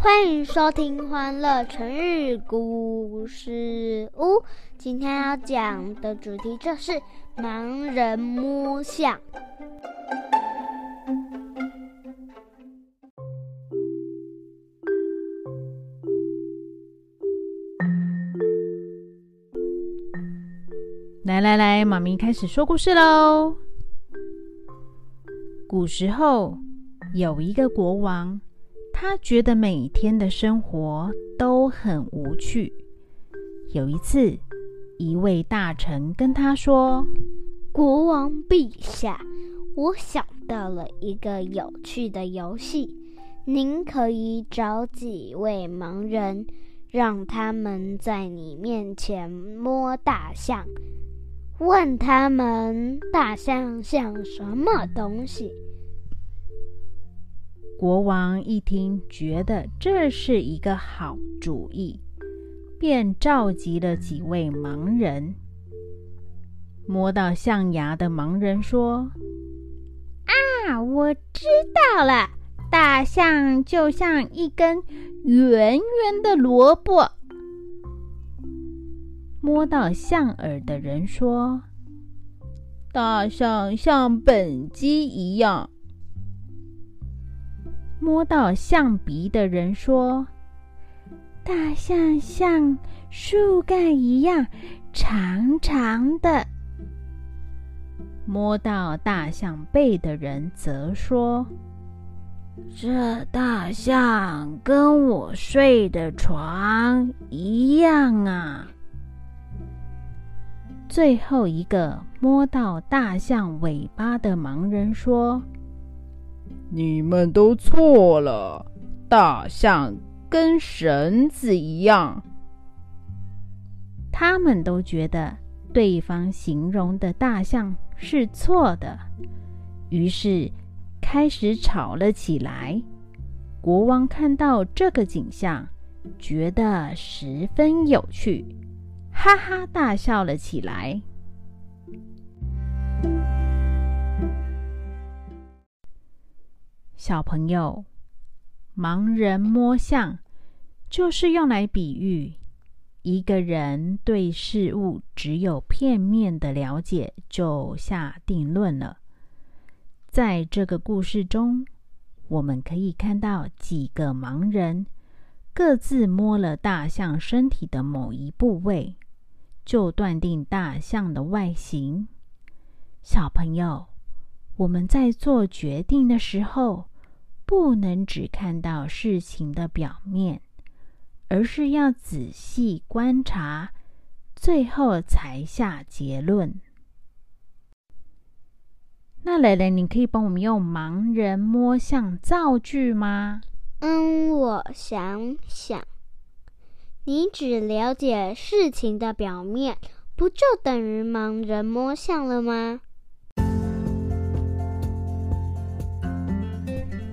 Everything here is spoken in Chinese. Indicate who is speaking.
Speaker 1: 欢迎收听《欢乐成语故事屋》。今天要讲的主题就是盲人摸象。
Speaker 2: 来来来，妈咪开始说故事喽。古时候有一个国王。他觉得每天的生活都很无趣。有一次，一位大臣跟他说：“
Speaker 1: 国王陛下，我想到了一个有趣的游戏，您可以找几位盲人，让他们在你面前摸大象，问他们大象像什么东西。”
Speaker 2: 国王一听，觉得这是一个好主意，便召集了几位盲人。摸到象牙的盲人说：“
Speaker 3: 啊，我知道了，大象就像一根圆圆的萝卜。”
Speaker 2: 摸到象耳的人说：“大象像本鸡一样。”摸到象鼻的人说：“
Speaker 3: 大象像树干一样长长的。”
Speaker 2: 摸到大象背的人则说：“
Speaker 4: 这大象跟我睡的床一样啊。”
Speaker 2: 最后一个摸到大象尾巴的盲人说。
Speaker 5: 你们都错了，大象跟绳子一样。
Speaker 2: 他们都觉得对方形容的大象是错的，于是开始吵了起来。国王看到这个景象，觉得十分有趣，哈哈大笑了起来。小朋友，盲人摸象，就是用来比喻一个人对事物只有片面的了解就下定论了。在这个故事中，我们可以看到几个盲人各自摸了大象身体的某一部位，就断定大象的外形。小朋友。我们在做决定的时候，不能只看到事情的表面，而是要仔细观察，最后才下结论。那蕾蕾，你可以帮我们用“盲人摸象”造句吗？
Speaker 1: 嗯，我想想，你只了解事情的表面，不就等于盲人摸象了吗？